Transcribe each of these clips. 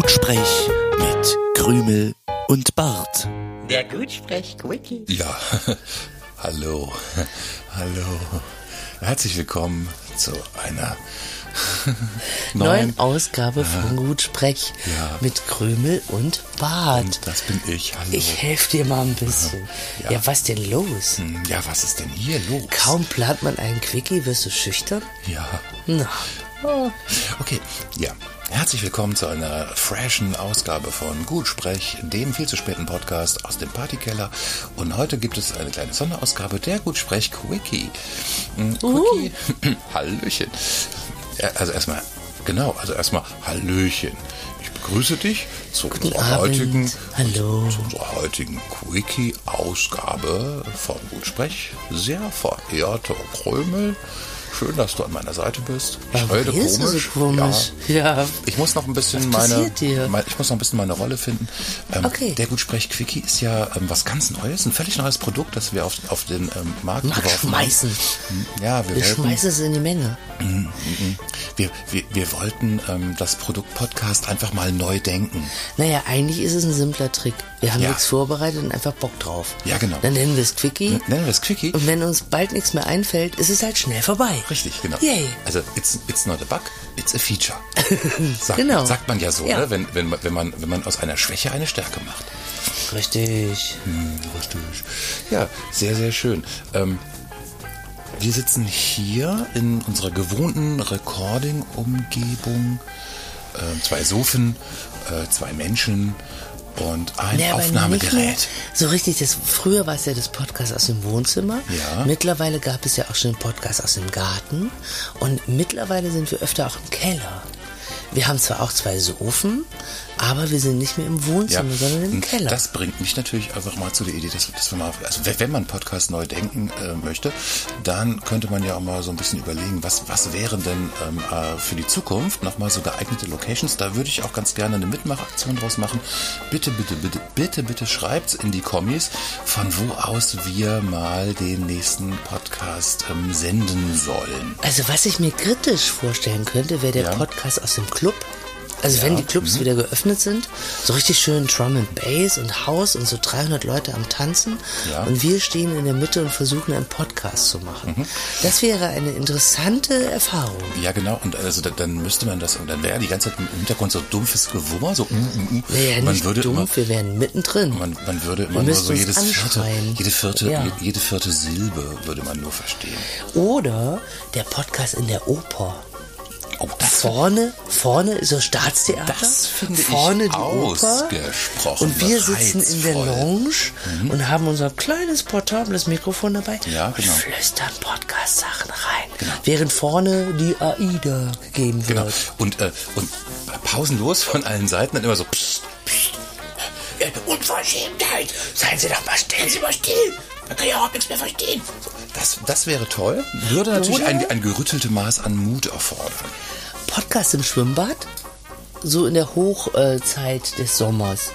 Gutsprech mit Krümel und Bart. Der Gutsprech-Quickie. Ja, hallo, hallo. Herzlich willkommen zu einer neuen, Ausgabe von Gutsprech Ja. mit Krümel und Bart. Und das bin ich, hallo. Ich helfe dir mal ein bisschen. Ja. Ja. was denn los? Hm, Ja, was ist denn hier los? Kaum plant man einen Quickie, wirst du schüchtern? Ja, Na, okay, ja. Herzlich willkommen zu einer freshen Ausgabe von Gutsprech, dem viel zu späten Podcast aus dem Partykeller. Und heute gibt es eine kleine Sonderausgabe der Gutsprech Quickie. Hm, Quickie, Hallöchen. Also erstmal, genau, also erstmal Hallöchen. Ich begrüße dich zu unserer Abend. heutigen, Hallo. zu unserer heutigen Quickie-Ausgabe von Gutsprech. Sehr verehrter Krömel, schön, dass du an meiner Seite bist. Ich warum redest du so komisch? Ja. ich muss noch ein bisschen meine, passiert dir? mein- ich muss noch ein bisschen meine Rolle finden. Ähm, Okay. Der Gutsprech Quickie ist ja ähm, was ganz Neues, ein völlig neues Produkt, das wir auf, auf den ähm, Markt Mach geworfen schmeißen. haben. Ja, wir Wir schmeißen es in die Menge. wir, wir, wir wollten ähm, das Produkt Podcast einfach mal neu denken. Naja, eigentlich ist es ein simpler Trick. Wir haben Ja. nichts vorbereitet und einfach Bock drauf. Ja, genau. Dann nennen wir es Quickie. Nennen wir es Quickie? Und wenn uns bald nichts mehr einfällt, ist es halt schnell vorbei. Richtig, genau. Yay. Also it's, it's not a bug, it's a feature. Sagt, Genau. sagt man ja so, Ja. Ne? Wenn, wenn, man- wenn, man, wenn man aus einer Schwäche eine Stärke macht. Richtig. Hm, richtig. Ja, sehr, sehr schön. Ähm, wir sitzen hier in unserer gewohnten Recording-Umgebung. Ähm, zwei Sofen, äh, zwei Menschen und ein Ja, Aufnahmegerät. So richtig, das, früher war es ja das Podcast aus dem Wohnzimmer. Ja. Mittlerweile gab es ja auch schon den Podcast aus dem Garten. Und mittlerweile sind wir öfter auch im Keller. Wir haben zwar auch zwei Sofen, aber wir sind nicht mehr im Wohnzimmer, sondern im Keller. Das bringt mich natürlich einfach mal zu der Idee, dass, dass wir mal, also wenn- wenn man Podcast neu denken äh, möchte, dann könnte man ja auch mal so ein bisschen überlegen, was, was wären denn ähm, äh, für die Zukunft nochmal so geeignete Locations. Da würde ich auch ganz gerne eine Mitmachaktion draus machen. Bitte, bitte, bitte, bitte, bitte schreibt's in die Kommis, von wo aus wir mal den nächsten Podcast ähm, senden sollen. Also was ich mir kritisch vorstellen könnte, wäre der Ja. Podcast aus dem Club. Also wenn die Clubs wieder geöffnet sind, so richtig schön Drum and Bass und House und so 300 Leute am Tanzen Ja. und wir stehen in der Mitte und versuchen einen Podcast zu machen. Das wäre eine interessante Erfahrung. Ja, genau. Und also da, dann müsste man das, und dann wäre die ganze Zeit im Hintergrund so dumpfes Gewummer, so mm, mm, mm. Ja man nicht würde dumpf, immer, wir wären mittendrin. Man, man würde immer nur so jedes vierte, jede vierte, Ja. je- jede vierte Silbe würde man nur verstehen. Oder der Podcast in der Oper. Oh, das, Vorne, vorne so Staatstheater. Das finde ich vorne die Oper. ausgesprochen Und wir sitzen in der reizvoll. Lounge und haben unser kleines portables Mikrofon dabei Ja, genau. und flüstern Podcast-Sachen rein. Während vorne die AIDA gegeben wird. genau. Und, äh, und pausenlos von allen Seiten dann immer so psst, psst. Äh, Unverschämtheit! Seien Sie doch mal still, Sie mal still! Man kann ja überhaupt nichts mehr verstehen. So, Das, das wäre toll. Würde natürlich Oder? ein, ein gerütteltes Maß an Mut erfordern. Podcast im Schwimmbad, so in der Hochzeit des Sommers.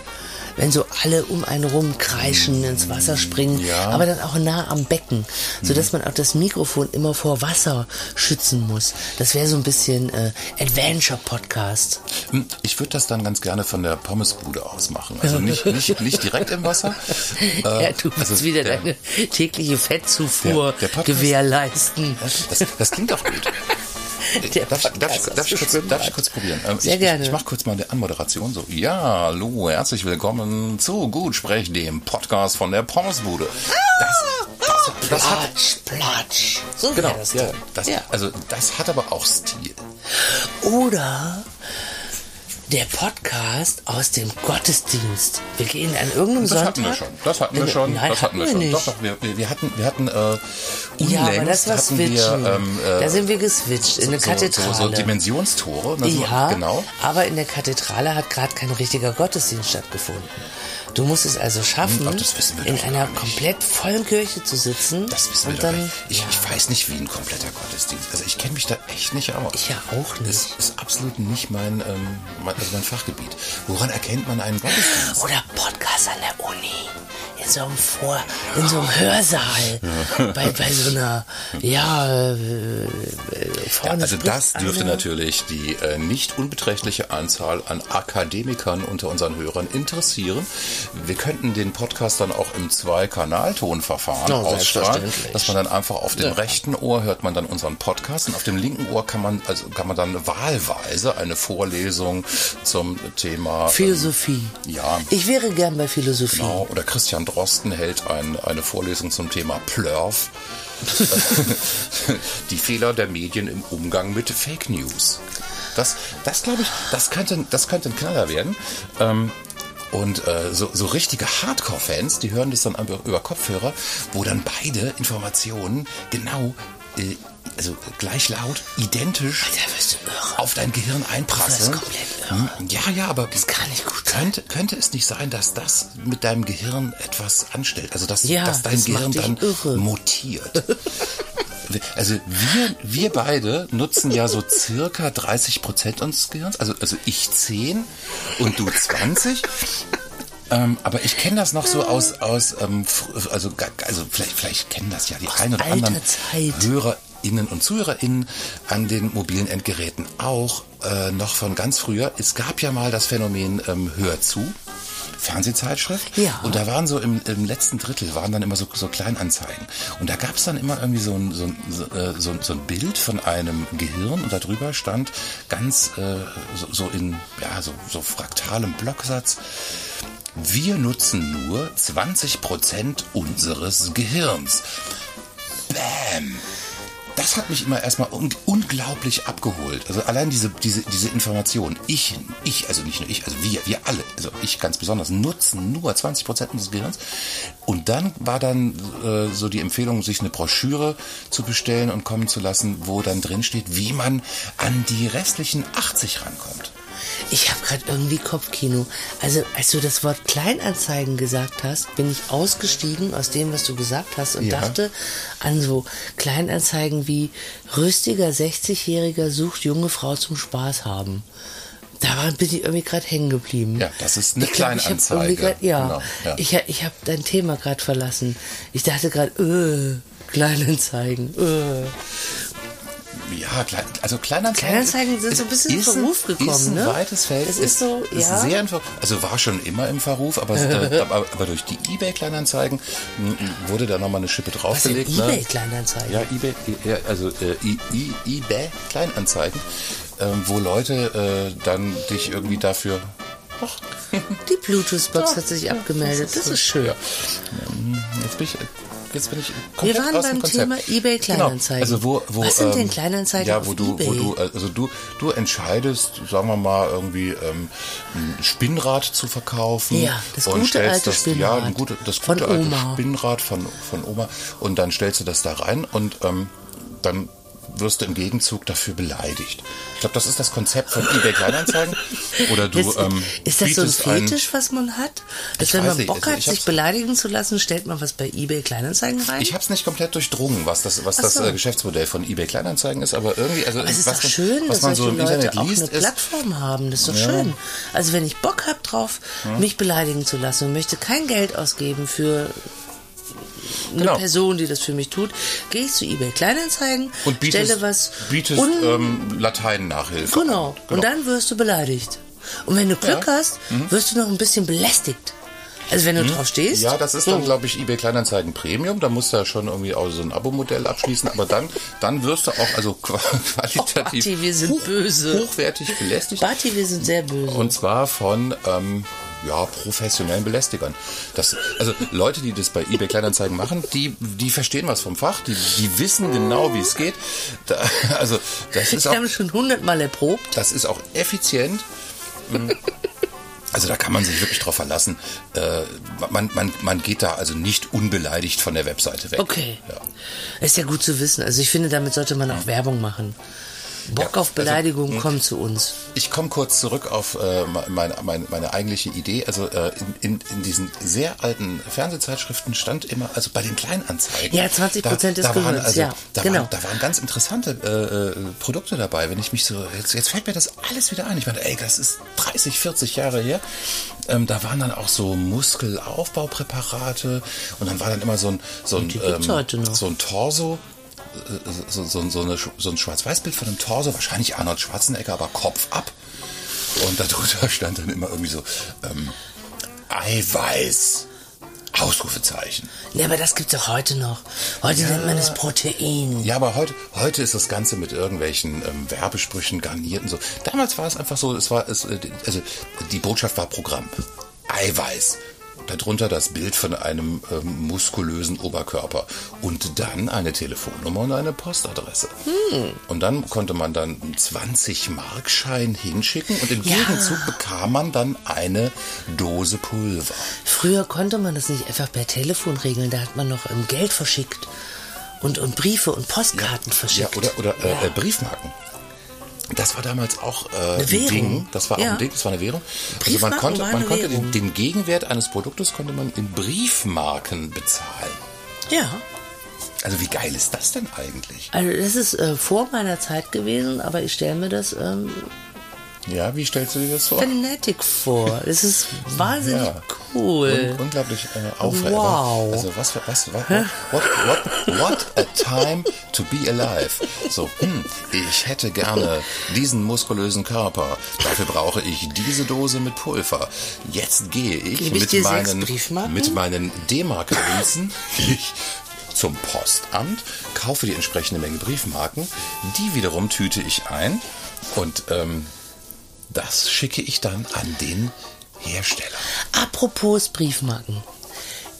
Wenn so alle um einen rum kreischen, ins Wasser springen, Ja. aber dann auch nah am Becken, sodass man auch das Mikrofon immer vor Wasser schützen muss. Das wäre so ein bisschen äh, Adventure-Podcast. Hm, Ich würde das dann ganz gerne von der Pommesbude aus machen. Also nicht, nicht, nicht direkt im Wasser. Äh, ja, du willst also wieder der- deine tägliche Fettzufuhr Der- der gewährleisten. Das, das klingt doch gut. Der Darf, ich- darf, darf, kurz, dem darf ich kurz probieren? Ähm, Sehr ich, gerne. Ich, mache kurz mal eine Anmoderation. So, ja, hallo, herzlich willkommen zu Gutsprech, dem Podcast von der Pommesbude. Das, das, das hat, Platsch, platsch. So genau, das ja, das, ja. also das hat aber auch Stil. Oder der Podcast aus dem Gottesdienst. Wir gehen an irgendeinem Das Sonntag. hatten wir schon. Das hatten wir schon. Nein, das hatten wir wir schon. nicht. Doch, doch, wir, wir hatten, wir hatten, äh, ja, aber unlängst das war hatten wir, Switchen. ähm, äh, da sind wir geswitcht in der so, Kathedrale. So, so Dimensionstore. ne, so, ja, Genau. aber in der Kathedrale hat gerade kein richtiger Gottesdienst stattgefunden. Du musst es also schaffen, Ach, wissen wir in einer komplett vollen Kirche zu sitzen. Das wissen wir und dann, nicht. Ich, ja, ich weiß nicht, wie ein kompletter Gottesdienst. Also ich kenne mich da echt nicht aus. ich ja auch nicht. Das ist absolut nicht mein, ähm, mein, also mein Fachgebiet. Woran erkennt man einen Gottesdienst? Oder Podcast an der Uni. in so einem Vor, in so einem Hörsaal, bei, bei so einer, ja, äh, äh, vorne Ja, also das dürfte natürlich die äh, nicht unbeträchtliche Anzahl an Akademikern unter unseren Hörern interessieren. Wir könnten den Podcast dann auch im Zwei-Kanal-Tonverfahren Ja, ausstrahlen, dass man dann einfach auf dem rechten Ohr hört man dann unseren Podcast und auf dem linken Ohr kann man also kann man dann wahlweise eine Vorlesung zum Thema Philosophie. Ja. Ich wäre gern bei Philosophie. Genau, oder Christian Drosten hält ein, eine Vorlesung zum Thema Plurf. Die Fehler der Medien im Umgang mit Fake News. Das, das glaube ich, das könnte, das könnte ein Knaller werden. Ähm, und äh, so, so richtige Hardcore-Fans, die hören das dann einfach über Kopfhörer, wo dann beide Informationen genau, äh, also gleich laut, identisch Alter, auf dein Gehirn einprasseln. Das ist komplett irre. Hm, Ja, ja, aber Das kann nicht gut könnte, könnte es nicht sein, dass das mit deinem Gehirn etwas anstellt? Also, dass, Ja, dass dein das Gehirn dann irre. mutiert. Also wir, wir beide nutzen ja so circa 30 Prozent unseres Gehirns. Also, also ich 10 und du 20. Ähm, aber ich kenne das noch so aus, aus ähm, also, also vielleicht, vielleicht kennen das ja die ein oder anderen Zeit. HörerInnen und ZuhörerInnen an den mobilen Endgeräten auch äh, noch von ganz früher. Es gab ja mal das Phänomen ähm, Hör zu. Fernsehzeitschrift. Ja. Und da waren so im, im letzten Drittel waren dann immer so, so Kleinanzeigen. Und da gab es dann immer irgendwie so ein, so, ein, äh, so, ein- so ein Bild von einem Gehirn und darüber stand ganz äh, so, so in ja, so, so fraktalem Blocksatz. Wir nutzen nur 20% unseres Gehirns. Bam! Das hat mich immer erstmal un unglaublich abgeholt. Also allein diese, diese, diese Information. Ich, ich, also nicht nur ich, also wir, wir alle, also ich ganz besonders, nutzen nur 20 Prozent unseres Gehirns. Und dann war dann äh, so die Empfehlung, sich eine Broschüre zu bestellen und kommen zu lassen, wo dann drin steht, wie man an die restlichen 80 rankommt. Ich habe gerade irgendwie Kopfkino. Also, als du das Wort Kleinanzeigen gesagt hast, bin ich ausgestiegen aus dem, was du gesagt hast und Ja. dachte an so Kleinanzeigen wie rüstiger 60-Jähriger sucht junge Frau zum Spaß haben. Da war, bin ich irgendwie gerade hängen geblieben. Ja, das ist eine Ich glaub, ich Kleinanzeige. irgendwie grad- ja, Genau, ja. ich, ich habe dein Thema gerade verlassen. Ich dachte gerade, äh, Kleinanzeigen, äh. Ja, also Kleinanzeigen, Kleinanzeigen sind so ein bisschen in ist Verruf gekommen, Ist ein ne? weites Feld. Das ist so, ist ja. sehr in also war schon immer im Verruf, aber, äh, aber, aber durch die eBay-Kleinanzeigen m, wurde da nochmal eine Schippe Was draufgelegt. ne? Ebay-Kleinanzeigen? Ja, eBay, ja, also äh, I- I- eBay Kleinanzeigen, ähm, wo Leute äh, dann dich irgendwie dafür. Ach, Die Bluetooth-Box hat sich abgemeldet. Das ist schön. Ja. Jetzt bin ich, jetzt bin ich Wir komplett waren aus dem beim Konzept. Thema eBay Kleinanzeigen. Genau. Also wo, wo, Was sind denn ähm, Kleinanzeigen Ja, auf wo du, wo eBay? du, also du, du entscheidest, sagen wir mal irgendwie ähm, ein Spinnrad zu verkaufen. Ja, das und gute stellst alte das, Spinnrad. Ja, ein gute, das Von gute alte Oma. Spinnrad von von Oma und dann stellst du das da rein und ähm, dann wirst du im Gegenzug dafür beleidigt. Ich glaube, das ist das Konzept von eBay Kleinanzeigen. Oder du Ist, ähm, ist das so ein bietest ein- Fetisch, was man hat? Dass wenn man nicht, Bock also hat, ich sich beleidigen zu lassen, stellt man was bei eBay Kleinanzeigen rein? Ich habe es nicht komplett durchdrungen, was das, was Ach das so. äh, Geschäftsmodell von eBay Kleinanzeigen ist, aber irgendwie, also Aber es ist was, doch schön, was dass man so im Leute Internet auch liest, eine ist, Plattform haben. Das ist doch schön. Also wenn ich Bock habe drauf, mich beleidigen zu lassen und möchte kein Geld ausgeben für eine Genau. Person, die das für mich tut, gehe ich zu eBay Kleinanzeigen, und bietest, stelle was bietest ähm, Latein-Nachhilfe. Genau. an. Und dann wirst du beleidigt. Und wenn du Glück hast, wirst du noch ein bisschen belästigt. Also wenn du drauf stehst. Mhm. Ja, das ist so. dann, glaube ich, eBay Kleinanzeigen Premium. Da musst du ja schon irgendwie auch so ein Abo-Modell abschließen. Aber dann, dann wirst du auch also qua- qualitativ Barty, wir sind hoch, böse. hochwertig belästigt. Barty, wir sind sehr böse. Und zwar von ähm, ja, professionellen Belästigern. Das, also Leute, die das bei eBay Kleinanzeigen machen, die, die verstehen was vom Fach, die, die wissen genau, wie es geht. Da, also das ist auch, haben schon hundertmal erprobt. das ist auch effizient. Mm. Also da kann man sich wirklich drauf verlassen. Äh, man, man, man geht da also nicht unbeleidigt von der Webseite weg. Okay. Ja. Ist ja gut zu wissen. Also ich finde, damit sollte man auch Werbung machen. Bock Ja, auf Beleidigung, also, komm zu uns. Ich komme kurz zurück auf äh, meine, meine, meine eigentliche Idee. Also äh, in, in, in diesen sehr alten Fernsehzeitschriften stand immer, also bei den Kleinanzeigen. Ja, 20% des da, da waren, Gehirns, also, ja, da, genau. waren, da waren ganz interessante äh, äh, Produkte dabei. Wenn ich mich so, jetzt, jetzt fällt mir das alles wieder ein. Ich meine, ey, das ist 30, 40 Jahre her. Ähm, da waren dann auch so Muskelaufbaupräparate und dann war dann immer so ein, so ein, noch. so ein Torso so, so, so, eine, so ein Schwarz-Weiß-Bild von einem Torso, wahrscheinlich Arnold Schwarzenegger, aber Kopf ab. Und darunter stand dann immer irgendwie so ähm, Eiweiß. Ausrufezeichen. Ja, aber das gibt's auch heute noch. Heute nennt man es Protein. Ja, aber heute, heute ist das Ganze mit irgendwelchen ähm, Werbesprüchen garniert und so. Damals war es einfach so, es war, es, äh, also die Botschaft war Programm. Eiweiß. Darunter das Bild von einem ähm, muskulösen Oberkörper und dann eine Telefonnummer und eine Postadresse. Und dann konnte man dann einen 20-Markschein hinschicken und im Ja. Gegenzug bekam man dann eine Dose Pulver. Früher konnte man das nicht einfach per Telefon regeln. Da hat man noch ähm, Geld verschickt und, und Briefe und Postkarten Ja, verschickt. oder, oder äh, äh, Briefmarken. Das war damals auch äh, ein. Ding. Das war auch Ja. ein Ding, das war eine Währung. Also man konnte, man konnte den, den Gegenwert eines Produktes konnte man in Briefmarken bezahlen. ja. Also wie geil ist das denn eigentlich? Also das ist äh, vor meiner Zeit gewesen, aber ich stelle mir das ähm, Ja, wie stellst du dir das vor? Fanatic vor. Das ist wahnsinnig Ja. cool. Un unglaublich äh, aufregend. Wow. Also was, was, was, what, what, what a time to be alive. So, hm, ich hätte gerne diesen muskulösen Körper. Dafür brauche ich diese Dose mit Pulver. Jetzt gehe ich, Gebe mit, meinen, mit meinen D-Mark-Münzen zum Postamt, kaufe die entsprechende Menge Briefmarken. Die wiederum tüte ich ein und ähm, das schicke ich dann an den Hersteller. Apropos Briefmarken.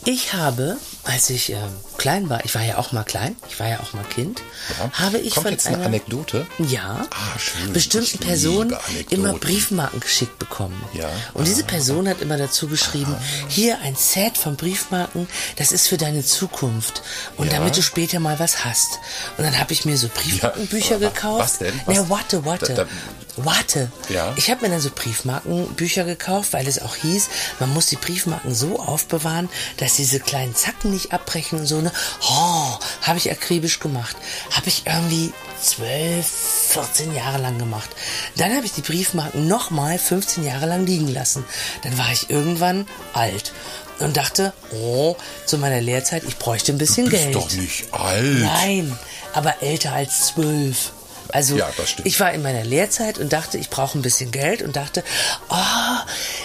Ich habe, als ich ähm, klein war, ich war ja auch mal klein, ich war ja auch mal Kind, Ja. habe ich Kommt von jetzt eine einer Anekdote? ja, Ah, schön. bestimmten Personen immer Briefmarken geschickt bekommen. Ja. Und diese Person hat immer dazu geschrieben, hier ein Set von Briefmarken, das ist für deine Zukunft und Ja. damit du später mal was hast. Und dann habe ich mir so Briefmarkenbücher aber gekauft. was denn? Was? Na, warte, warte. Da- da- Warte. Ja. Ich habe mir dann so Briefmarkenbücher gekauft, weil es auch hieß, man muss die Briefmarken so aufbewahren, dass diese kleinen Zacken nicht abbrechen und so. Ne? Oh, habe ich akribisch gemacht. Habe ich irgendwie 12, 14 Jahre lang gemacht. Dann habe ich die Briefmarken nochmal 15 Jahre lang liegen lassen. Dann war ich irgendwann alt und dachte, oh, zu meiner Lehrzeit, ich bräuchte ein bisschen Bist Geld. doch nicht alt. Nein, aber älter als zwölf. Also Ja, das ich war in meiner Lehrzeit und dachte, ich brauche ein bisschen Geld und dachte, oh,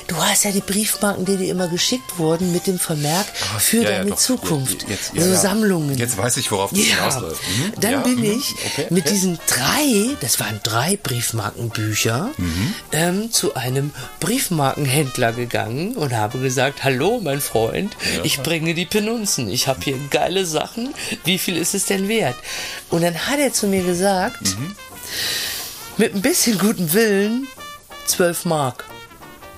du hast ja die Briefmarken, die dir immer geschickt wurden mit dem Vermerk für Ja, ja, deine doch. Zukunft. Jetzt, ja, so ja. Sammlungen. Jetzt weiß ich, worauf du ja. hinausläufst. Mhm. Dann Ja, bin mhm. ich Okay, mit okay. diesen drei, das waren drei Briefmarkenbücher, Mhm. ähm, zu einem Briefmarkenhändler gegangen und habe gesagt, hallo mein Freund, ich bringe die Penunzen, ich habe hier geile Sachen, wie viel ist es denn wert? Und dann hat er zu mir gesagt, Mhm. Mit ein bisschen gutem Willen, 12 Mark.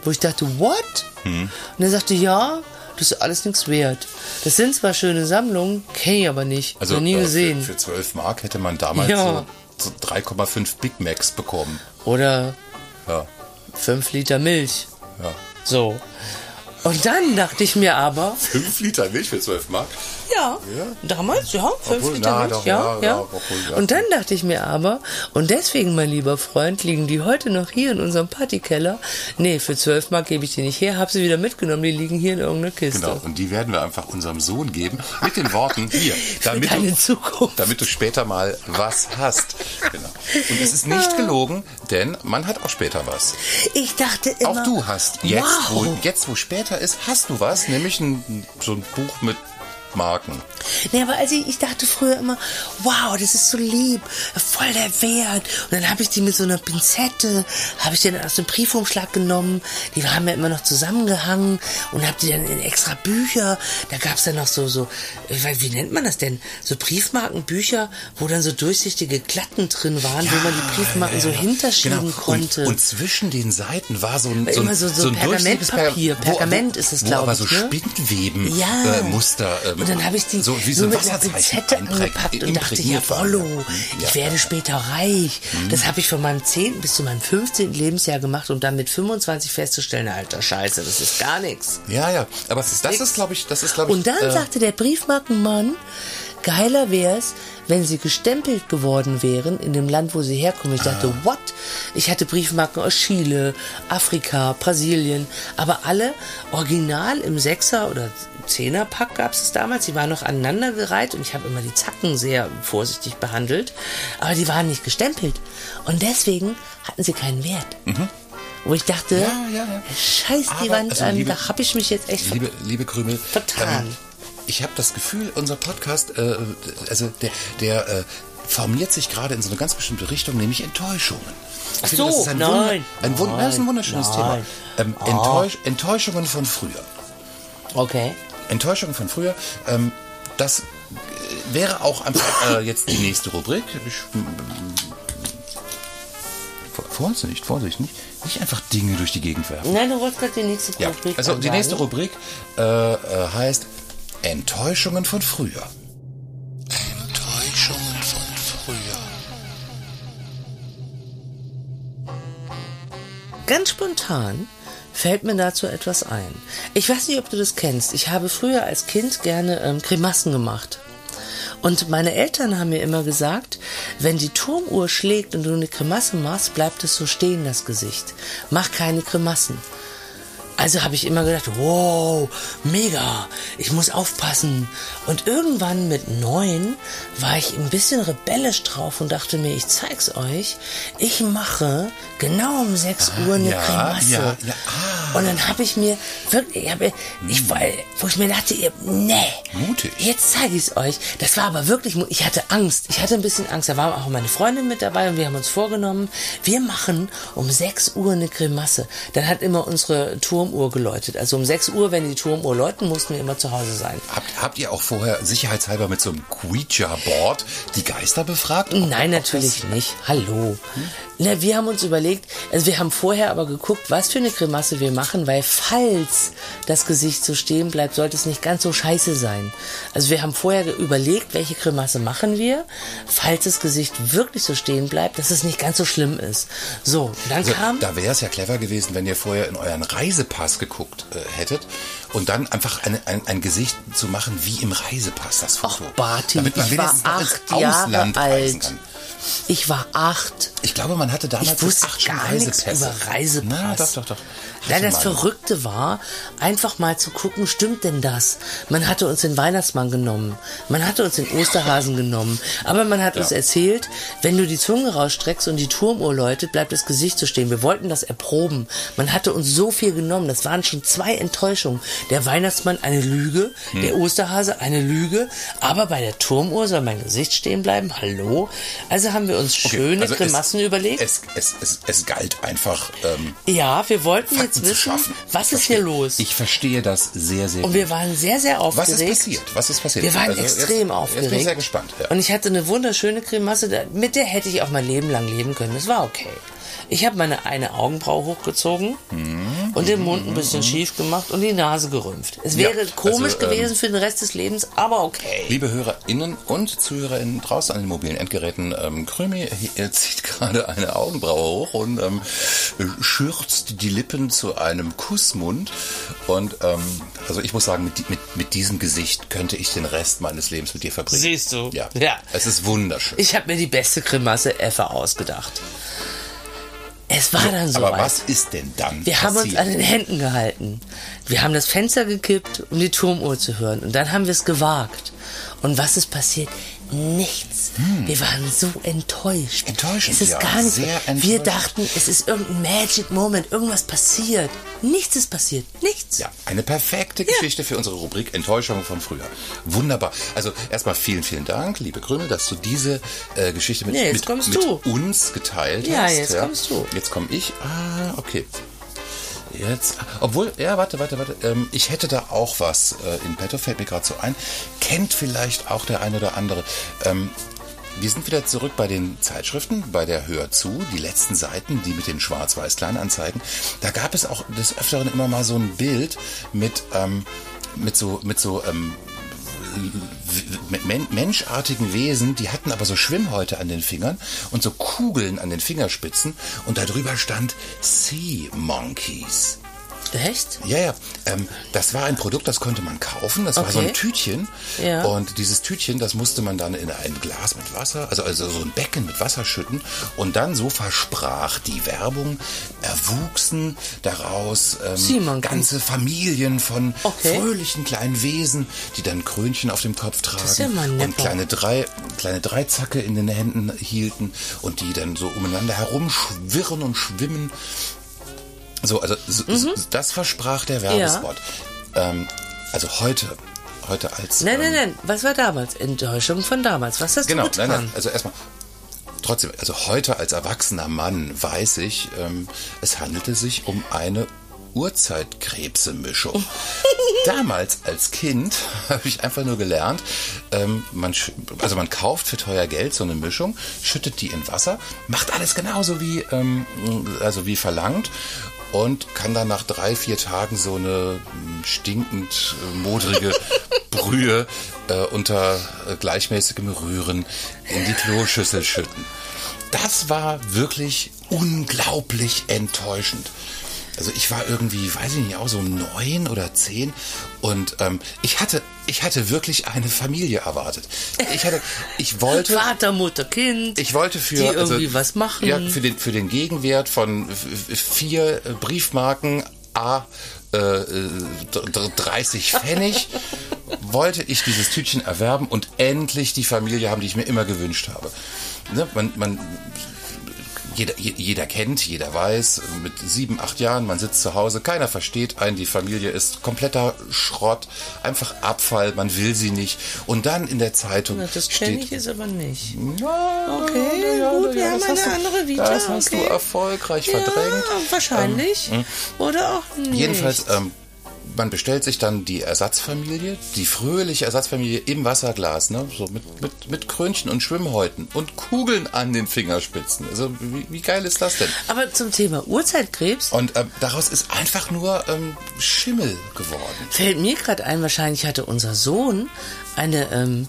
Wo ich dachte, what? Mhm. Und er sagte, ja, das ist alles nichts wert. Das sind zwar schöne Sammlungen, kenne ich aber nicht. Also noch nie äh, gesehen. Für, für 12 Mark hätte man damals Ja. so, so 3,5 Big Macs bekommen. Oder Ja, 5 Liter Milch. ja. So. Und dann dachte ich mir aber, 5 Liter Milch für 12 Mark? ja, damals, ja, 5 Obwohl, Liter na, Milch, doch, ja, ja, ja. ja, obwohl, ja. Und dann dachte ich mir aber, und deswegen, mein lieber Freund, liegen die heute noch hier in unserem Partykeller. Nee, für 12 Mark gebe ich die nicht her, hab sie wieder mitgenommen, die liegen hier in irgendeiner Kiste. Genau, und die werden wir einfach unserem Sohn geben mit den Worten hier, damit du, Zukunft. damit du später mal was hast. Genau. Und es ist nicht gelogen, denn man hat auch später was. Ich dachte immer, Auch du hast jetzt, wow. wo, jetzt wo später ist, hast du was, nämlich ein, so ein Buch mit Marken. Nee, aber also ich, ich dachte früher immer, wow, das ist so lieb, voll der Wert. Und dann habe ich die mit so einer Pinzette, habe ich die dann aus dem Briefumschlag genommen, die haben ja immer noch zusammengehangen und habe die dann in extra Bücher, da gab es dann noch so, so, ich weiß, wie nennt man das denn? So Briefmarkenbücher, wo dann so durchsichtige Glatten drin waren, wo man die Briefmarken so hinterschieben Genau. konnte. Und, und zwischen den Seiten war so ein, so ein, Immer so- so ein Pergamentpapier. Per- wo- Pergament wo, ist es, wo glaub aber ich, so ne? Spinnweben Ja. äh, Muster. ähm, Und dann habe ich die, so wie so nur mit einer Pinzette angepackt und dachte, jawollo, ich ja, werde später reich. Das habe ich von meinem 10. bis zu meinem 15. Lebensjahr gemacht und dann mit 25 festzustellen, alter Scheiße, das ist gar nichts. Ja, ja, aber das ist, das ist glaube ich, das ist, glaube ich. Und dann äh, sagte der Briefmarkenmann, geiler wär's, wenn sie gestempelt geworden wären in dem Land, wo sie herkommen. Ich Ah. dachte, what? Ich hatte Briefmarken aus Chile, Afrika, Brasilien, aber alle original im Sechser- oder Zehnerpack gab es damals. Die waren noch aneinandergereiht und ich habe immer die Zacken sehr vorsichtig behandelt, aber die waren nicht gestempelt. Und deswegen hatten sie keinen Wert. Wo ich dachte, Mhm. Ja, ja, ja. scheiß die Aber, Wand also, an, liebe- da habe ich mich jetzt echt Liebe, liebe Krümel, Vertan. ähm, ich habe das Gefühl, unser Podcast, äh, also der, der äh, formiert sich gerade in so eine ganz bestimmte Richtung, nämlich Enttäuschungen. Ich Ach finde, das so, ist ein nein, ein, Wunder, das ist ein nein, wunderschönes nein. Thema. Ähm, Ah. Enttäusch, Enttäuschungen von früher. Okay. Enttäuschungen von früher. Ähm, das äh, wäre auch einfach äh, jetzt die nächste Rubrik. Ich, Vor- Vorsicht, Vorsicht, nicht, nicht einfach Dinge durch die Gegend werfen. Nein, du wolltest gerade die nächste Ja, Rubrik also die nächste Rubrik äh, äh, heißt Enttäuschungen von früher. Enttäuschungen von früher. Ganz spontan fällt mir dazu etwas ein. Ich weiß nicht, ob du das kennst. Ich habe früher als Kind gerne ähm, Grimassen gemacht. Und meine Eltern haben mir immer gesagt, wenn die Turmuhr schlägt und du eine Grimasse machst, bleibt es so stehen, das Gesicht. Mach keine Grimassen. Also habe ich immer gedacht, wow, mega, ich muss aufpassen. Und irgendwann mit neun war ich ein bisschen rebellisch drauf und dachte mir, ich zeig's euch. Ich mache genau um 6 Uhr eine ja, Grimasse. ja, ja, ah. Und dann habe ich mir wirklich, ich habe, ich, war- wo ich mir dachte, ihr, nee, Mutig. jetzt zeige ich es euch. Das war aber wirklich, ich hatte Angst. Ich hatte ein bisschen Angst. Da war auch meine Freundin mit dabei und wir haben uns vorgenommen, wir machen um 6 Uhr eine Grimasse. Dann hat immer unsere Turmuhr geläutet. Also um 6 Uhr, wenn die Turmuhr läuten, mussten wir immer zu Hause sein. Habt, habt ihr auch vorher sicherheitshalber mit so einem Ouija-Board die Geister befragt? Ob- Nein, ob natürlich das- nicht. Hallo. Na, wir haben uns überlegt, also wir haben vorher aber geguckt, was für eine Grimasse wir machen, weil falls das Gesicht so stehen bleibt, sollte es nicht ganz so scheiße sein. Also wir haben vorher überlegt, welche Grimasse machen wir, falls das Gesicht wirklich so stehen bleibt, dass es nicht ganz so schlimm ist. So, dann Also, kam... da wäre es ja clever gewesen, wenn ihr vorher in euren Reisepass geguckt äh, hättet und dann einfach eine, ein, ein Gesicht zu machen wie im Reisepass, das Ach, Foto. Barty, Damit man ich war acht Jahre alt. kann. Ich war acht. Ich glaube, man hatte damals Ich wusste acht gar nichts Reisepässe. über Reisepass. Na, doch, doch, doch. Ja, Hatte das. Verrückte war, einfach mal zu gucken, stimmt denn das? Man hatte uns den Weihnachtsmann genommen, man hatte uns den Osterhasen genommen, aber man hat uns erzählt, wenn du die Zunge rausstreckst und die Turmuhr läutet, bleibt das Gesicht so stehen. Wir wollten das erproben. Man hatte uns so viel genommen, das waren schon zwei Enttäuschungen. Der Weihnachtsmann eine Lüge, Hm. der Osterhase eine Lüge, aber bei der Turmuhr soll mein Gesicht stehen bleiben. Hallo? Also haben wir uns Okay, schöne also Grimassen es, überlegt. Es, es, es, es galt einfach, ähm, ja, wir wollten jetzt wissen, was ist hier los? Ich verstehe das sehr, sehr Und gut. wir waren sehr, sehr Was aufgeregt. ist passiert? Was ist passiert? Wir waren Also jetzt- extrem Jetzt bin aufgeregt. ich sehr gespannt. Ja. Und ich hatte eine wunderschöne Grimasse, da- mit der hätte ich auch mein Leben lang leben können. Das war okay. Ich habe meine eine Augenbraue hochgezogen Mhm. und den Mund ein bisschen schief gemacht und die Nase gerümpft. Es wäre komisch also, ähm, gewesen für den Rest des Lebens, aber okay. Liebe HörerInnen und ZuhörerInnen draußen an den mobilen Endgeräten, ähm, Krömi zieht gerade eine Augenbraue hoch und ähm, schürzt die Lippen zu einem Kussmund. Und ähm, also ich muss sagen, mit, mit, mit diesem Gesicht könnte ich den Rest meines Lebens mit dir verbringen. Siehst du? Ja. Ja. Es ist wunderschön. Ich habe mir die beste Grimasse ever ausgedacht. Es war dann so Aber was ist denn dann Wir haben uns passiert? an den Händen gehalten. Wir haben das Fenster gekippt, um die Turmuhr zu hören. Und dann haben wir es gewagt. Und was ist passiert? Nichts. Wir waren so enttäuscht. Hm. Enttäuschend, Es ist ja, gar nichts. sehr Wir dachten, es ist irgendein Magic Moment, irgendwas passiert. Nichts ist passiert. Nichts. Ja, eine perfekte Geschichte für unsere Rubrik Enttäuschung von früher. Wunderbar. Also erstmal vielen, vielen Dank, liebe Krümel, dass du diese äh, Geschichte mit, Nee, jetzt mit, mit uns geteilt Ja, hast. jetzt kommst du. Jetzt komme ich. Ah, okay. Jetzt, obwohl, ja, warte, warte, warte. Ähm, ich hätte da auch was äh, in petto, fällt mir gerade so ein. Kennt vielleicht auch der eine oder andere. Ähm, wir sind wieder zurück bei den Zeitschriften, bei der Hör zu, die letzten Seiten, die mit den Schwarz-Weiß-Kleinanzeigen. Da gab es auch des Öfteren immer mal so ein Bild mit, ähm, mit so, mit so ähm, menschartigen Wesen, die hatten aber so Schwimmhäute an den Fingern und so Kugeln an den Fingerspitzen und darüber stand Sea Monkeys. Echt? Ja, ja. Ähm, das war ein Produkt, das konnte man kaufen. Das war so ein Okay. Tütchen. Ja. Und dieses Tütchen, das musste man dann in ein Glas mit Wasser, also, also so ein Becken mit Wasser schütten. Und dann, so versprach die Werbung, erwuchsen daraus ähm, ganze Familien von Okay. fröhlichen kleinen Wesen, die dann Krönchen auf dem Kopf tragen ja und kleine, drei, kleine Dreizacke in den Händen hielten und die dann so umeinander herumschwirren und schwimmen. So, also so, so, das versprach der Werbespot. Ähm, also heute, heute als Nein, ähm, nein, nein. Was war damals? Enttäuschung von damals. Was hast Genau, du getan? nein, nein. Also erstmal. Trotzdem, also heute als erwachsener Mann weiß ich, ähm, es handelte sich um eine Urzeitkrebsemischung. Damals als Kind habe ich einfach nur gelernt, ähm, man, also man kauft für teuer Geld so eine Mischung, schüttet die in Wasser, macht alles genauso wie, ähm, also wie verlangt und kann dann nach drei, vier Tagen so eine mm, stinkend äh, modrige Brühe äh, unter äh, gleichmäßigem Rühren in die Kloschüssel schütten. Das war wirklich unglaublich enttäuschend. Also ich war irgendwie, weiß ich nicht, auch so neun oder zehn und ähm, ich hatte, ich hatte wirklich eine Familie erwartet. Ich hatte, ich wollte, Vater, Mutter, Kind. ich wollte für die also, irgendwie was machen. Ja, für den für den Gegenwert von vier äh, Briefmarken a äh, äh, d- 30 Pfennig wollte ich dieses Tütchen erwerben und endlich die Familie haben, die ich mir immer gewünscht habe. Ne, man, man jeder, je- jeder kennt, jeder weiß, mit sieben, acht Jahren, man sitzt zu Hause, keiner versteht einen, die Familie ist kompletter Schrott, einfach Abfall, man will sie nicht. Und dann in der Zeitung Na, das kenne ich jetzt aber nicht. ja, Okay, gut, wir haben eine du- andere Vita, Das hast okay. du erfolgreich verdrängt. Ja, wahrscheinlich. Oder auch nicht. Jedenfalls, ähm, man bestellt sich dann die Ersatzfamilie, die fröhliche Ersatzfamilie im Wasserglas, ne? so mit, mit, mit Krönchen und Schwimmhäuten und Kugeln an den Fingerspitzen. Also wie, wie geil ist das denn? Aber zum Thema Urzeitkrebs Und ähm, daraus ist einfach nur ähm, Schimmel geworden. fällt mir gerade ein, wahrscheinlich hatte unser Sohn eine ähm,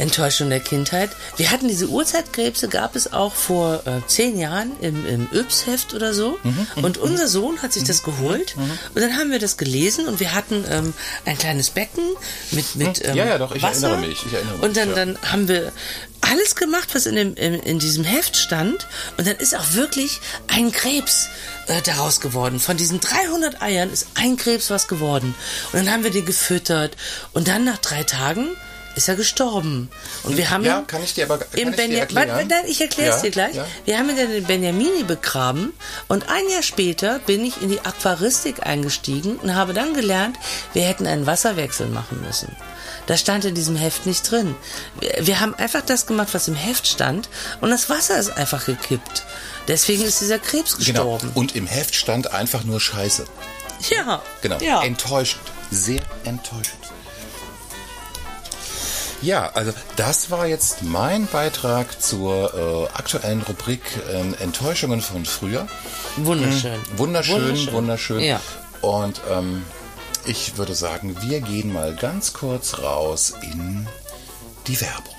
Enttäuschung der Kindheit. Wir hatten diese Urzeitkrebse, gab es auch vor äh, zehn Jahren im, im Yps-Heft oder so. Mhm, und unser Sohn hat sich das geholt. Und dann haben wir das gelesen und wir hatten ähm, ein kleines Becken mit, mit ähm, Ja, ja, doch, ich Wasser. erinnere mich, ich erinnere mich, und dann, ja. dann haben wir alles gemacht, was in, dem, in, in diesem Heft stand. Und dann ist auch wirklich ein Krebs äh, daraus geworden. Von diesen 300 Eiern ist ein Krebs was geworden. Und dann haben wir den gefüttert. Und dann nach drei Tagen ist er gestorben. Und wir haben Ja, ihn kann ich dir aber- im ich erklären? Warte, Nein, ich erkläre es Ja, dir gleich. ja. Wir haben ihn dann in Benjamini begraben und ein Jahr später bin ich in die Aquaristik eingestiegen und habe dann gelernt, wir hätten einen Wasserwechsel machen müssen. Das stand in diesem Heft nicht drin. Wir, haben einfach das gemacht, was im Heft stand und das Wasser ist einfach gekippt. Deswegen ist dieser Krebs Genau. gestorben. Und im Heft stand einfach nur Scheiße. Ja. Genau. Ja. Enttäuschend. Sehr enttäuschend. Ja, also das war jetzt mein Beitrag zur äh, aktuellen Rubrik äh, Enttäuschungen von früher. Wunderschön. Wunderschön, wunderschön. Ja. Und ähm, ich würde sagen, wir gehen mal ganz kurz raus in die Werbung.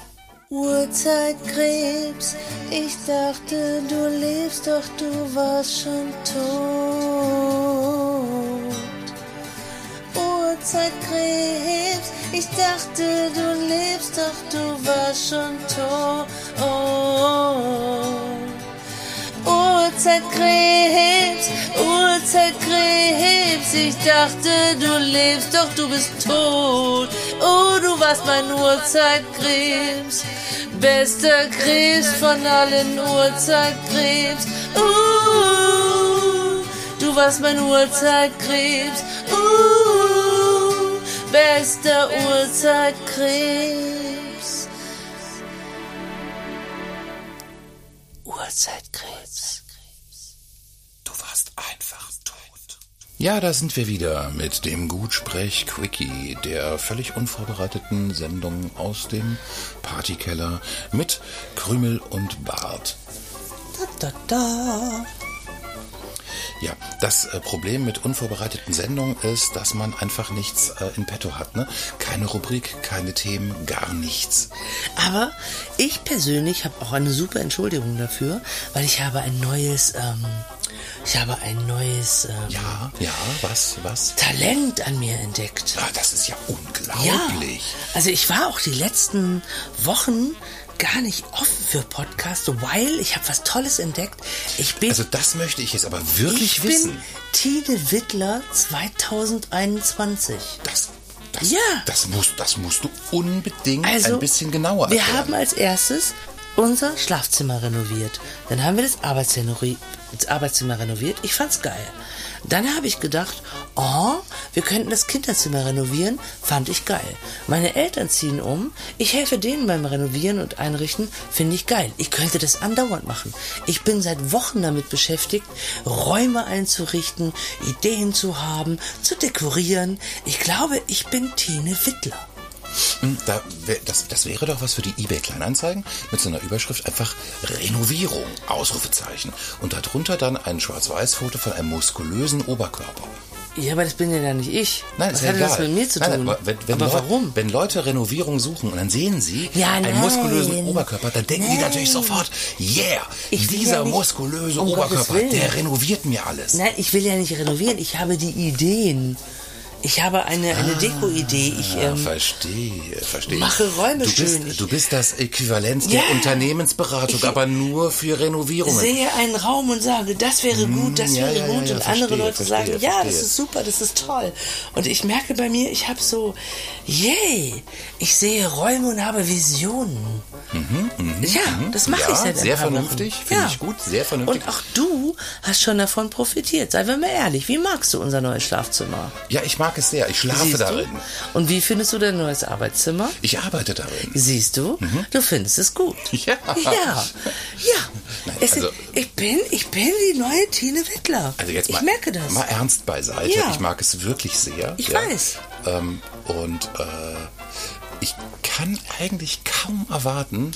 Urzeitkrebs, ich dachte, du lebst, doch du warst schon tot. Urzeitkrebs, ich dachte, du lebst, doch du warst schon tot. Urzeitkrebs, Urzeitkrebs, ich dachte, du lebst, doch du bist tot. Oh, du warst mein Urzeitkrebs, bester Krebs von allen Urzeitkrebs. Uh, du warst mein Urzeitkrebs, uh, bester Urzeitkrebs. Urzeitkrebs. Du warst einfach tot. Ja, da sind wir wieder mit dem Gutsprech-Quickie, der völlig unvorbereiteten Sendung aus dem Partykeller mit Krümel und Bart. Da, da, da. Ja, das äh, Problem mit unvorbereiteten Sendungen ist, dass man einfach nichts äh, in petto hat. Ne? Keine Rubrik, keine Themen, gar nichts. Aber ich persönlich habe auch eine super Entschuldigung dafür, weil ich habe ein neues, ähm, ich habe ein neues ähm, Ja, ja, was, was? Talent an mir entdeckt. Ah, das ist ja Ja, unglaublich. also ich war auch die letzten Wochen gar nicht offen für Podcasts, weil ich habe was Tolles entdeckt. Ich bin, Also das möchte ich jetzt aber wirklich ich wissen. bin Tine Wittler 2021. Das, das, Ja. das, musst, das musst du unbedingt Also, ein bisschen genauer wir erklären. haben als erstes unser Schlafzimmer renoviert. Dann haben wir das Arbeitszimmer, das Arbeitszimmer renoviert. Ich fand's geil. Dann habe ich gedacht, oh, wir könnten das Kinderzimmer renovieren. Fand ich geil. Meine Eltern ziehen um. Ich helfe denen beim Renovieren und Einrichten. Finde ich geil. Ich könnte das andauernd machen. Ich bin seit Wochen damit beschäftigt, Räume einzurichten, Ideen zu haben, zu dekorieren. Ich glaube, ich bin Tine Wittler. Hm, Da das, das wäre doch was für die eBay Kleinanzeigen mit so einer Überschrift einfach Renovierung, Ausrufezeichen. Und darunter dann ein Schwarz-Weiß-Foto von einem muskulösen Oberkörper. Ja, aber das bin ja dann nicht ich. Nein, Was ja hat egal. das mit mir zu Nein, tun? aber wenn, wenn aber Leu- warum? Wenn Leute Renovierung suchen und dann sehen sie Ja, einen nein. muskulösen Oberkörper, dann denken die Nein. natürlich sofort, yeah, Ich dieser ja nicht- muskulöse um Oberkörper, der renoviert mir alles. Nein, ich will ja nicht renovieren. Ich habe die Ideen. Ich habe eine, eine Deko-Idee. Ich, Ja, ähm, verstehe, verstehe. mache Räume du bist, schön. Ich- Du bist das Äquivalent Ja. der Unternehmensberatung, Ich- aber nur für Renovierungen. sehe einen Raum und sage, das wäre gut, das Hm, ja, wäre ja, gut. ja, und verstehe, andere Leute verstehe, sagen, ja, das verstehe. ist super, das ist toll. Und ich merke bei mir, ich habe so, yay, ich sehe Räume und habe Visionen. ja, das mache Mhm, Ja, ich seit sehr vernünftig, finde ich gut, sehr vernünftig. Und auch du hast schon davon profitiert. Seien wir mal ehrlich, wie magst du unser neues Schlafzimmer? Ja, ich mag es sehr. Ich schlafe Siehst darin. du? Und wie findest du dein neues Arbeitszimmer? Ich arbeite darin. Siehst du? Du findest es gut. Ja. Ja. Ja. Nein, also- ist, ich bin, ich bin die neue Tine Wittler. Also jetzt ich mal, merke das. mal ernst beiseite. Ja. Ich mag es wirklich sehr. Ich ja. weiß. Ähm, und äh, ich kann eigentlich kaum erwarten,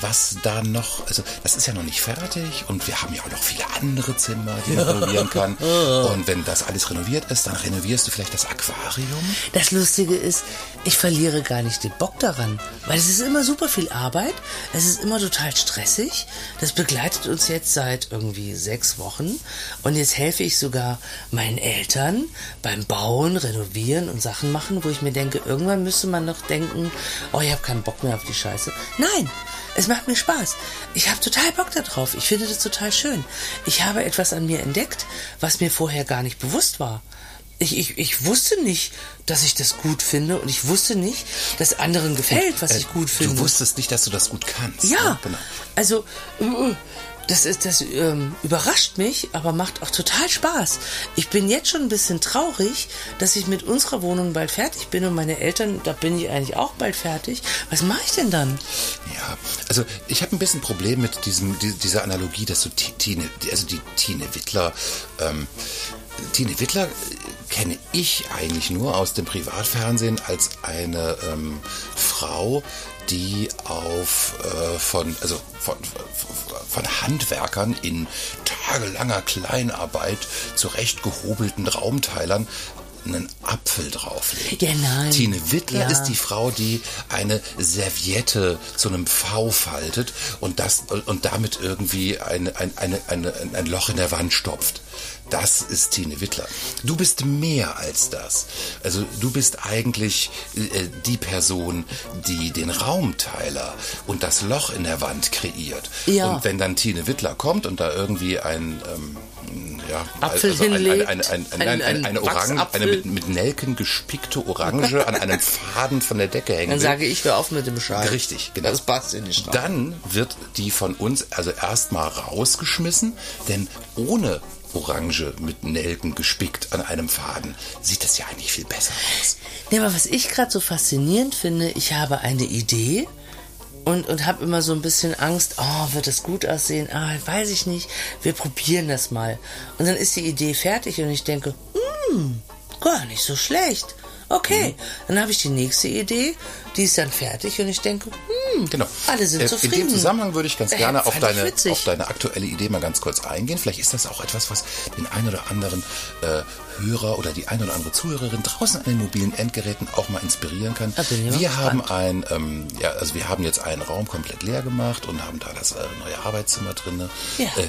was da noch, also das ist ja noch nicht fertig und wir haben ja auch noch viele andere Zimmer, die man renovieren kann. Und wenn das alles renoviert ist, dann renovierst du vielleicht das Aquarium. Das Lustige ist, ich verliere gar nicht den Bock daran, weil es ist immer super viel Arbeit, es ist immer total stressig. Das begleitet uns jetzt seit irgendwie sechs Wochen und jetzt helfe ich sogar meinen Eltern beim Bauen, Renovieren und Sachen machen, wo ich mir denke, irgendwann müsste man noch denken, oh, ich habe keinen Bock mehr auf die Scheiße. Nein, es macht mir Spaß. Ich habe total Bock darauf. Ich finde das total schön. Ich habe etwas an mir entdeckt, was mir vorher gar nicht bewusst war. Ich, ich, ich wusste nicht, dass ich das gut finde und ich wusste nicht, dass anderen gefällt, was Äh, ich gut finde. Du wusstest nicht, dass du das gut kannst. ja, ne? Genau. also äh, das ist das ähm, überrascht mich, aber macht auch total Spaß. Ich bin jetzt schon ein bisschen traurig, dass ich mit unserer Wohnung bald fertig bin und meine Eltern, da bin ich eigentlich auch bald fertig. Was mache ich denn dann? Ja, also ich habe ein bisschen Problem mit diesem, die, dieser Analogie, dass du Ti- Tine, also die Tine Wittler, ähm, Tine Wittler äh, kenne ich eigentlich nur aus dem Privatfernsehen als eine ähm, Frau, die auf äh, von also von, von, Handwerkern in tagelanger Kleinarbeit zurechtgehobelten Raumteilern einen Apfel drauflegt. Nein. Tine Wittler Ja. ist die Frau, die eine Serviette zu einem V faltet und das und damit irgendwie eine, ein, eine, eine, ein Loch in der Wand stopft. Das ist Tine Wittler. Du bist mehr als das. Also du bist eigentlich äh, die Person, die den Raumteiler und das Loch in der Wand kreiert. Ja. Und wenn dann Tine Wittler kommt und da irgendwie ein ähm, ja, Apfel also hinlegt, ein, ein, ein, ein- ein, ein, ein eine Orange, eine mit, mit Nelken gespickte Orange an einem Faden von der Decke hängen Dann sage ich, hör auf mit dem Scheiß. Richtig, genau. Das passt ja nicht. Dann wird die von uns also erstmal rausgeschmissen, denn ohne Orange mit Nelken gespickt an einem Faden sieht das ja eigentlich viel besser aus. Nee, aber was ich gerade so faszinierend finde, ich habe eine Idee und, und habe immer so ein bisschen Angst, oh, wird das gut aussehen? Ah, weiß ich nicht. Wir probieren das mal. Und dann ist die Idee fertig und ich denke, hm, gar nicht so schlecht. Okay, dann habe ich die nächste Idee, die ist dann fertig und ich denke, Genau. Alle sind Äh, zufrieden. In dem Zusammenhang würde ich ganz Äh, gerne auf fand ich deine, auf deine aktuelle Idee mal ganz kurz eingehen. Vielleicht ist das auch etwas, was den einen oder anderen äh, Hörer oder die eine oder andere Zuhörerin draußen an den mobilen Endgeräten auch mal inspirieren kann. Wir haben ein, ähm, ja, also wir haben jetzt einen Raum komplett leer gemacht und haben da das äh, neue Arbeitszimmer drin Ja. äh, äh,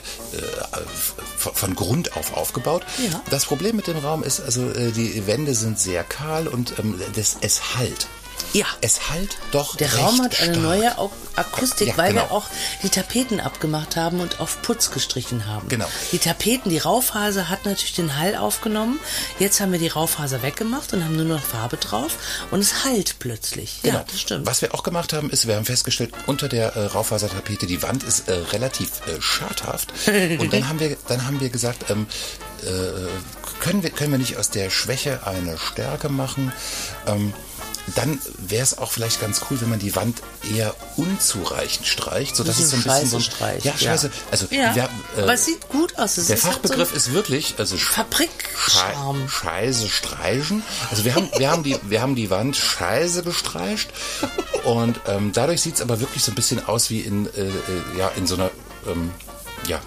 von, von Grund auf aufgebaut. Ja. Das Problem mit dem Raum ist, also äh, die Wände sind sehr kahl und ähm, das, es halt. Ja. Es halt doch Der Raum hat eine stark. neue Akustik, Ja, weil wir genau. auch die Tapeten abgemacht haben und auf Putz gestrichen haben. Genau. Die Tapeten, die Raufaser hat natürlich den Hall aufgenommen. Jetzt haben wir die Raufaser weggemacht und haben nur noch Farbe drauf und es halt plötzlich. Genau. Ja, das stimmt. Was wir auch gemacht haben, ist, wir haben festgestellt, unter der äh, Raufasertapete, die Wand ist äh, relativ äh, schadhaft. Und dann haben wir, dann haben wir gesagt, ähm, äh, können, wir, können wir nicht aus der Schwäche eine Stärke machen? Ähm, dann wäre es auch vielleicht ganz cool, wenn man die Wand eher unzureichend streicht, sodass es so ein bisschen so ein Scheiße streicht, ja, ja. scheiße. Also ja, wir, äh, aber es sieht gut aus. Es der ist halt Fachbegriff so ist wirklich, also Sch- Fabrikscharm. Schei- Scheiße streichen. Also wir haben, wir haben die, wir haben die Wand scheiße gestreicht und ähm, dadurch sieht's aber wirklich so ein bisschen aus wie in, äh, äh, ja, in so einer, ähm, ja,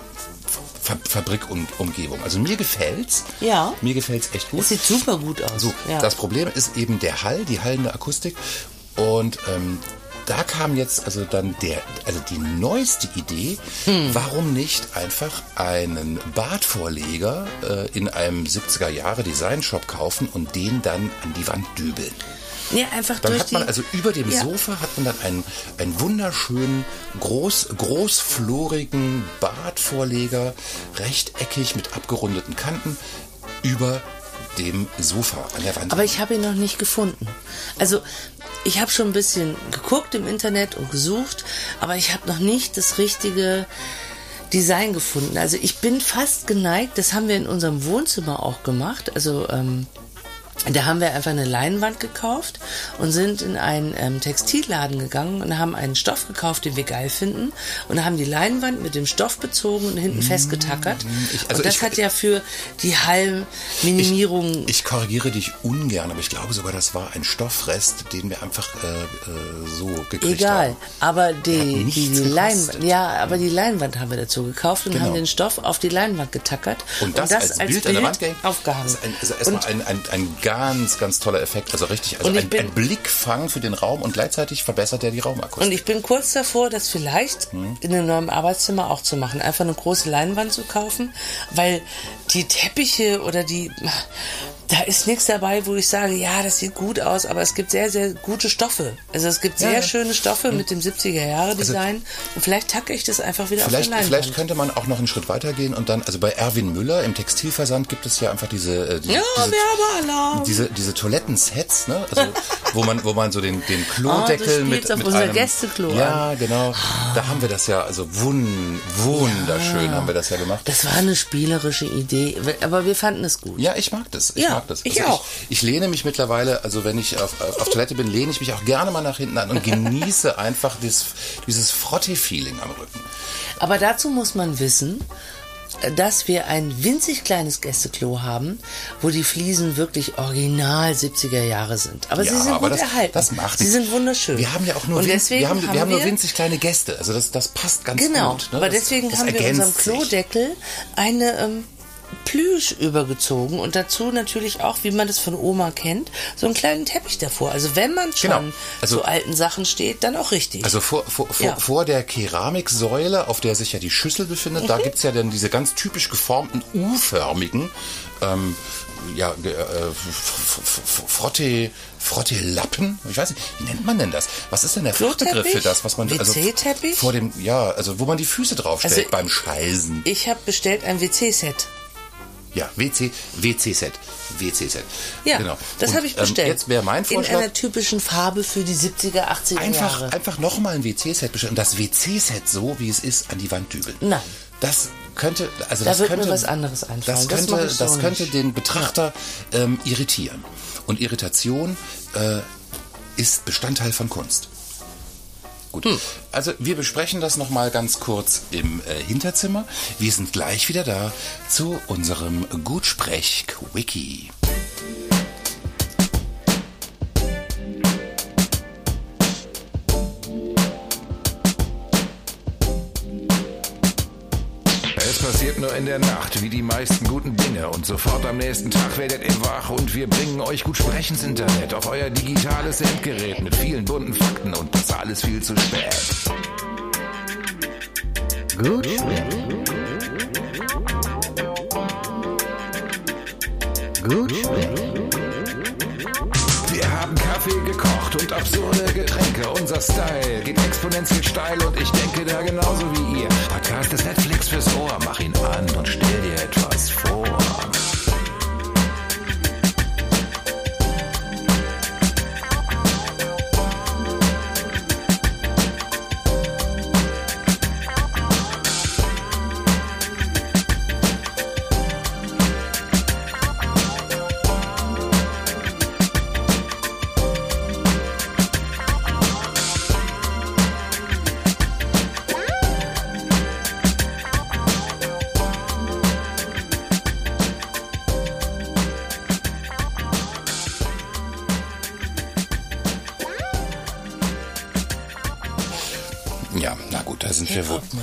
Fa Fabrikumgebung. Also mir gefällt's. Ja. Mir gefällt's echt gut. Es sieht super gut aus. So, ja. das Problem ist eben der Hall, die hallende Akustik. Und ähm, da kam jetzt also dann der, also die neueste Idee, Hm. warum nicht einfach einen Badvorleger äh, in einem 70er Jahre Designshop kaufen und den dann an die Wand dübeln. Nee, einfach Dann durch hat man also über dem Ja. Sofa hat man dann einen, einen wunderschönen, groß, großflorigen Badvorleger, rechteckig mit abgerundeten Kanten, über dem Sofa an der Wand. Aber ich habe ihn noch nicht gefunden. Also ich habe schon ein bisschen geguckt im Internet und gesucht, aber ich habe noch nicht das richtige Design gefunden. Also ich bin fast geneigt, das haben wir in unserem Wohnzimmer auch gemacht. Also ähm, da haben wir einfach eine Leinwand gekauft und sind in einen ähm, Textilladen gegangen und haben einen Stoff gekauft, den wir geil finden und haben die Leinwand mit dem Stoff bezogen und hinten festgetackert. Ich- also und das ich- hat ja für die Hallenminimierung Ich korrigiere dich ungern, aber ich glaube sogar, das war ein Stoffrest, den wir einfach äh, äh, so gekriegt Egal, haben. aber hat die, die. Leinwand, ja, aber die Leinwand haben wir dazu gekauft und Genau. haben den Stoff auf die Leinwand getackert Und das, als, Bild, an der Wand aufgehangen. Das ist ein, also erstmal ein, ein, ein ganz, ganz toller Effekt. Also richtig, also ein, bin- ein Blickfang für den Raum und gleichzeitig verbessert er die Raumakustik. Und ich bin kurz davor, das vielleicht Hm. in einem neuen Arbeitszimmer auch zu machen. Einfach eine große Leinwand zu kaufen, weil die Teppiche oder die, da ist nichts dabei, wo ich sage, ja, das sieht gut aus, aber es gibt sehr, sehr gute Stoffe. Also es gibt sehr ja. Hm. schöne Stoffe mit dem 70er-Jahre-Design und vielleicht tacke ich das einfach wieder Vielleicht, auf die vielleicht könnte man auch noch einen Schritt weitergehen und dann, also bei Erwin Müller im Textilversand gibt es ja einfach diese, äh, diese, Ja, diese, diese, diese Toilettensets, ne? Also, wo man, wo man so den, den Ah, Klodeckel du mit, spielst auf mit unser einem, Gästeklo Ja, genau. Da haben wir das ja, also wun, wunderschön haben wir das ja gemacht. Das war eine spielerische Idee, aber wir fanden es gut. Ja, ich mag das. Ich Ja, mag das. ich Also auch. Ich, ich lehne mich mittlerweile, also wenn ich auf, auf Toilette bin, lehne ich mich auch gerne mal nach hinten an und genieße einfach dieses, dieses Frotte-Feeling am Rücken. Aber dazu muss man wissen, dass wir ein winzig kleines Gästeklo haben, wo die Fliesen wirklich original 70er Jahre sind. Aber sie sind aber gut das, erhalten. Das macht sie sind wunderschön. Wir haben ja auch nur, winz- wir haben, haben wir haben nur winzig kleine Gäste. Also das, das passt ganz Genau, gut. Ne? aber deswegen das haben wir ergänzt unserem. Klodeckel eine ähm, Plüsch übergezogen und dazu natürlich auch, wie man das von Oma kennt, so einen kleinen Teppich davor. Also wenn man schon Genau. Also- zu alten Sachen steht, dann auch richtig. Also vor, vor, Ja. vor der Keramiksäule, auf der sich ja die Schüssel befindet, Mhm. da gibt's ja dann diese ganz typisch geformten U-förmigen ähm, ja, äh, F- F- F- Frotte, Frotte-Lappen. Ich weiß nicht, wie nennt man denn das? Was ist denn der? Fachbegriff für das, was man also WC-Teppich? vor dem ja, also wo man die Füße draufstellt Also- beim Scheißen. ich habe bestellt ein WC-Set. Ja, WC, WC-Set, WC-Set. Ja, genau. das habe ich bestellt. Ähm, jetzt wäre mein In Vorschlag. einer typischen Farbe für die 70er, 80er Einfach, Jahre. einfach nochmal ein WC-Set bestellen und das WC-Set so, wie es ist, an die Wand dübeln. Nein. Das könnte, also Da das könnte, was anderes einfallen. Das Das könnte, das, ich so könnte nicht. den Betrachter ähm, irritieren. Und Irritation äh, ist Bestandteil von Kunst. Gut, Hm. also wir besprechen das nochmal ganz kurz im äh, Hinterzimmer. Wir sind gleich wieder da zu unserem Gutsprech-Quickie. Passiert nur in der Nacht, wie die meisten guten Dinge. Und sofort am nächsten Tag werdet ihr wach und wir bringen euch gut Sprechen ins Internet auf euer digitales Endgerät mit vielen bunten Fakten und das alles viel zu spät. Gut. Gut. Gekocht und absurde Getränke. Unser Style geht exponentiell steil und ich denke da genauso wie ihr. Podcast ist Netflix fürs Ohr. Mach ihn an und stell dir etwas vor.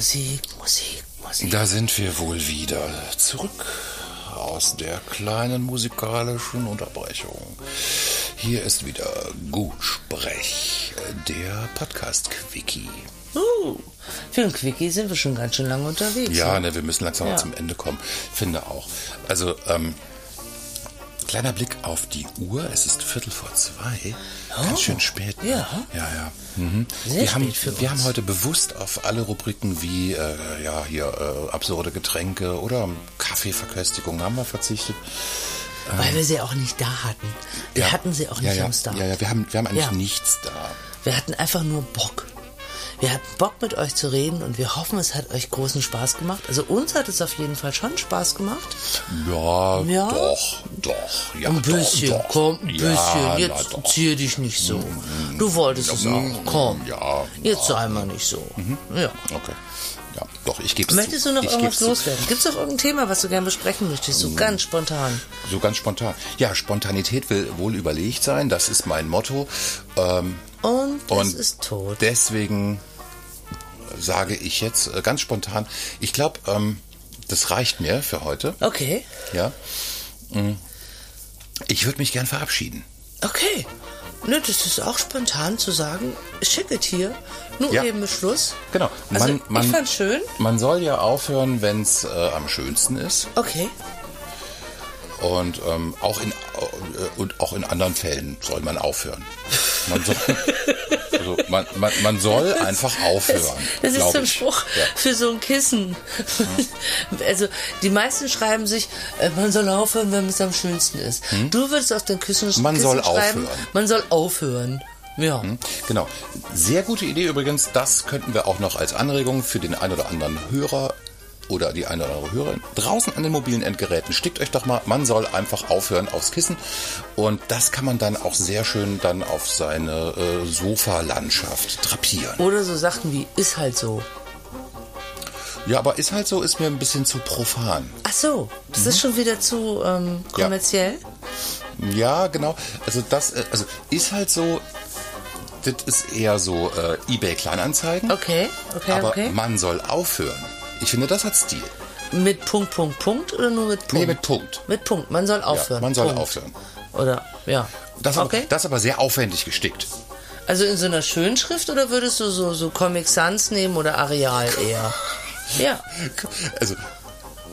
Musik, Musik, Musik. Da sind wir wohl wieder zurück aus der kleinen musikalischen Unterbrechung. Hier ist wieder Gutsprech, der Podcast-Quickie. Uh, für ein Quickie sind wir schon ganz schön lange unterwegs. Ja, ne, wir müssen langsam Ja. mal zum Ende kommen. Finde auch. Also, ähm, kleiner Blick auf die Uhr. Es ist Viertel vor zwei. Ganz schön spät. ne? Oh. Ja. Ja, ja. Mhm. Wir haben, wir haben heute bewusst auf alle Rubriken wie, äh, ja, hier, äh, absurde Getränke oder Kaffeeverköstigung haben wir verzichtet. Weil wir sie auch nicht da hatten. Wir Ja. hatten sie auch ja, nicht ja. am Start. Ja, ja, wir haben, wir haben eigentlich Ja. nichts da. Wir hatten einfach nur Bock. Wir hatten Bock mit euch zu reden und wir hoffen, es hat euch großen Spaß gemacht. Also uns hat es auf jeden Fall schon Spaß gemacht. Ja, Ja? doch, doch. Ja, ein bisschen, doch, doch. komm, ein Ja, bisschen. na Jetzt doch. zieh dich nicht so. Du wolltest es auch, komm. Ja, Jetzt sei mal nicht so. Ja. Okay. Ja, doch, ich gebe Möchtest du noch ich irgendwas loswerden? Gibt es noch irgendein Thema, was du gerne besprechen möchtest? So ganz spontan. So ganz spontan. Ja, Spontanität will wohl überlegt sein, das ist mein Motto. Ähm, Und es Und ist tot. deswegen sage ich jetzt äh, ganz spontan, ich glaube, ähm, das reicht mir für heute. Okay, Ja. Mm. Ich würde mich gern verabschieden. okay. Ne, das ist auch spontan zu sagen, schick it hier. Nur Ja. eben Schluss. Genau. Also, Man, man, ich fand's schön. Man soll ja aufhören, wenn es äh, am schönsten ist. Okay. Und ähm, auch in äh, und auch in anderen Fällen soll man aufhören. Man soll, also man, man, man soll einfach aufhören. Das ist glaub so ein. Spruch Ja. für so ein Kissen. Also die meisten schreiben sich, äh, man soll aufhören, wenn es am schönsten ist. Du würdest auf dein Kissen, Hm? Man Kissen soll schreiben, aufhören. man soll aufhören. Ja. Genau. Sehr gute Idee übrigens. Das könnten wir auch noch als Anregung für den ein oder anderen Hörer oder die eine oder andere Hörerin draußen an den mobilen Endgeräten. Stickt euch doch mal, man soll einfach aufhören aufs Kissen. Und das kann man dann auch sehr schön dann auf seine äh, Sofalandschaft drapieren. Oder so Sachen wie, ist halt so. Ja, aber ist halt so, ist mir ein bisschen zu profan. Ach so, das ist schon wieder zu ähm, Mhm. Ja. kommerziell. Ja, genau. Also das, äh, also ist halt so. Das ist eher so äh, eBay Kleinanzeigen. Okay, okay, aber okay. man soll aufhören. Ich finde, das hat Stil. Mit Punkt, Punkt, Punkt oder nur mit Punkt? Nee, mit Punkt. Mit Punkt. Man soll aufhören. man soll Punkt. aufhören. Oder, ja. Das, okay. aber, das aber sehr aufwendig gestickt. Also in so einer Schönschrift oder würdest du so, so Comic Sans nehmen oder Areal eher? ja. Also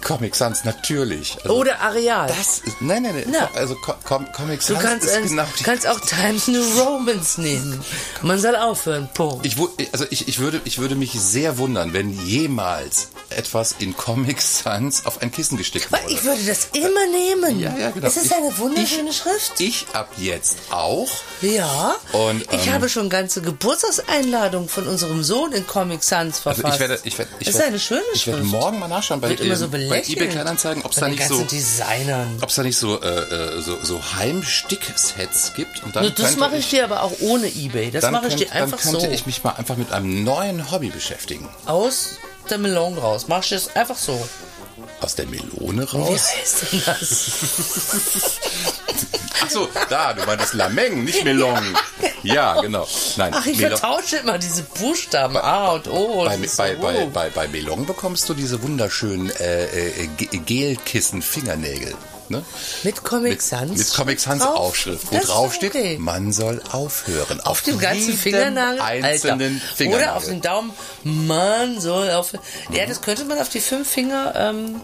Comic Sans natürlich. Also, Oder Areal. das ist, nein, nein, nein. Na. Also Co Com Comic Du Sans kannst, ist ein, genau die, kannst auch Times New Romans nehmen. Man soll aufhören. Punkt. ich, also ich, ich, würde, ich würde mich sehr wundern, wenn jemals etwas in Comic Sans auf ein Kissen gestickt wurde. ich würde das immer nehmen. Ja, ja, genau. Es ist Ich- eine wunderschöne ich, Schrift. Ich ab jetzt auch. ja. Und, ich ähm, habe schon ganze Geburtstagseinladungen von unserem Sohn in Comic Sans verfasst. Also ich werde, ich werde, ich das ist eine schöne ich Schrift. werde morgen mal nachschauen bei, ähm, so bei eBay Kleinanzeigen, ob es da nicht so, Designern. ob es da nicht so, äh, so, so Heimstick-Sets gibt. Und dann Nur das mache ich dir aber auch ohne Ebay. Das dann mache ich dir einfach Dann könnte so. ich mich mal einfach mit einem neuen Hobby beschäftigen. Aus der Melone raus. Mach ich das einfach so. Aus der Melone Wie raus. heißt denn das? Ach so, da, du meinst Lameng, nicht Melon. Ja, genau. Nein, Ach, ich Melon- vertausche immer diese Buchstaben A und O. ist bei, so, bei, bei, bei Melon bekommst du diese wunderschönen äh, äh, Ge- Gelkissen-Fingernägel. Ne? Mit Comic Mit, Sans. mit Comic Sans drauf? Aufschrift, wo Das drauf steht, okay. man soll aufhören. Auf dem ganzen Fingernagel? einzelnen Alter. Fingernagel. Oder auf dem Daumen. Man soll auf. Ja, das könnte man auf die fünf Finger ähm,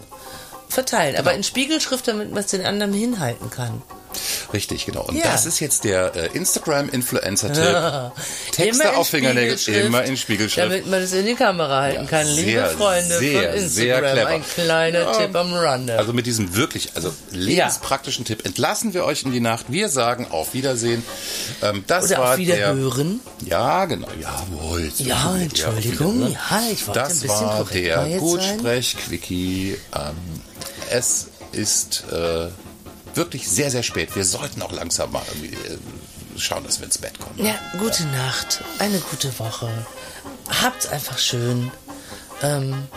verteilen. Genau. Aber in Spiegelschrift, damit man es den anderen hinhalten kann. Richtig, genau. Und Ja. das ist jetzt der äh, Instagram-Influencer-Tipp. Immer Texte auf Fingernägel, immer in Spiegelschrift. Damit man es in die Kamera halten Ja, kann. Liebe sehr, Freunde sehr, von sehr Instagram, clever. ein kleiner Ja. Tipp am Rande. Also mit diesem wirklich, also lebenspraktischen Tipp entlassen wir euch in die Nacht. Wir sagen auf Wiedersehen. Ähm, das Oder war auf Wiederhören. Der, ja, genau. Jawohl. Ja, Ja, Entschuldigung. Ja, ich wollte Das ein bisschen war der Gutsprech-Quickie. Ähm, es ist äh, wirklich sehr, sehr spät. Wir sollten auch langsam mal irgendwie äh, schauen, dass wir ins Bett kommen. Ja, gute Nacht, eine gute Woche. Habt's einfach schön. Ähm,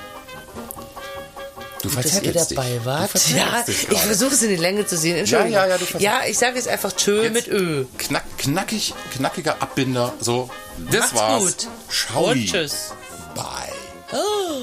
Du dass ihr verzettelst dich. dabei wart. Ja, ich versuche es in die Länge zu sehen. Entschuldigung. Ja, ja, ja, du Ja, ich sage jetzt einfach Tschö mit Ö. Knack, knackig, knackiger Abbinder. So, das Macht's war's. gut. Ciao. Und tschüss. Bye. Oh.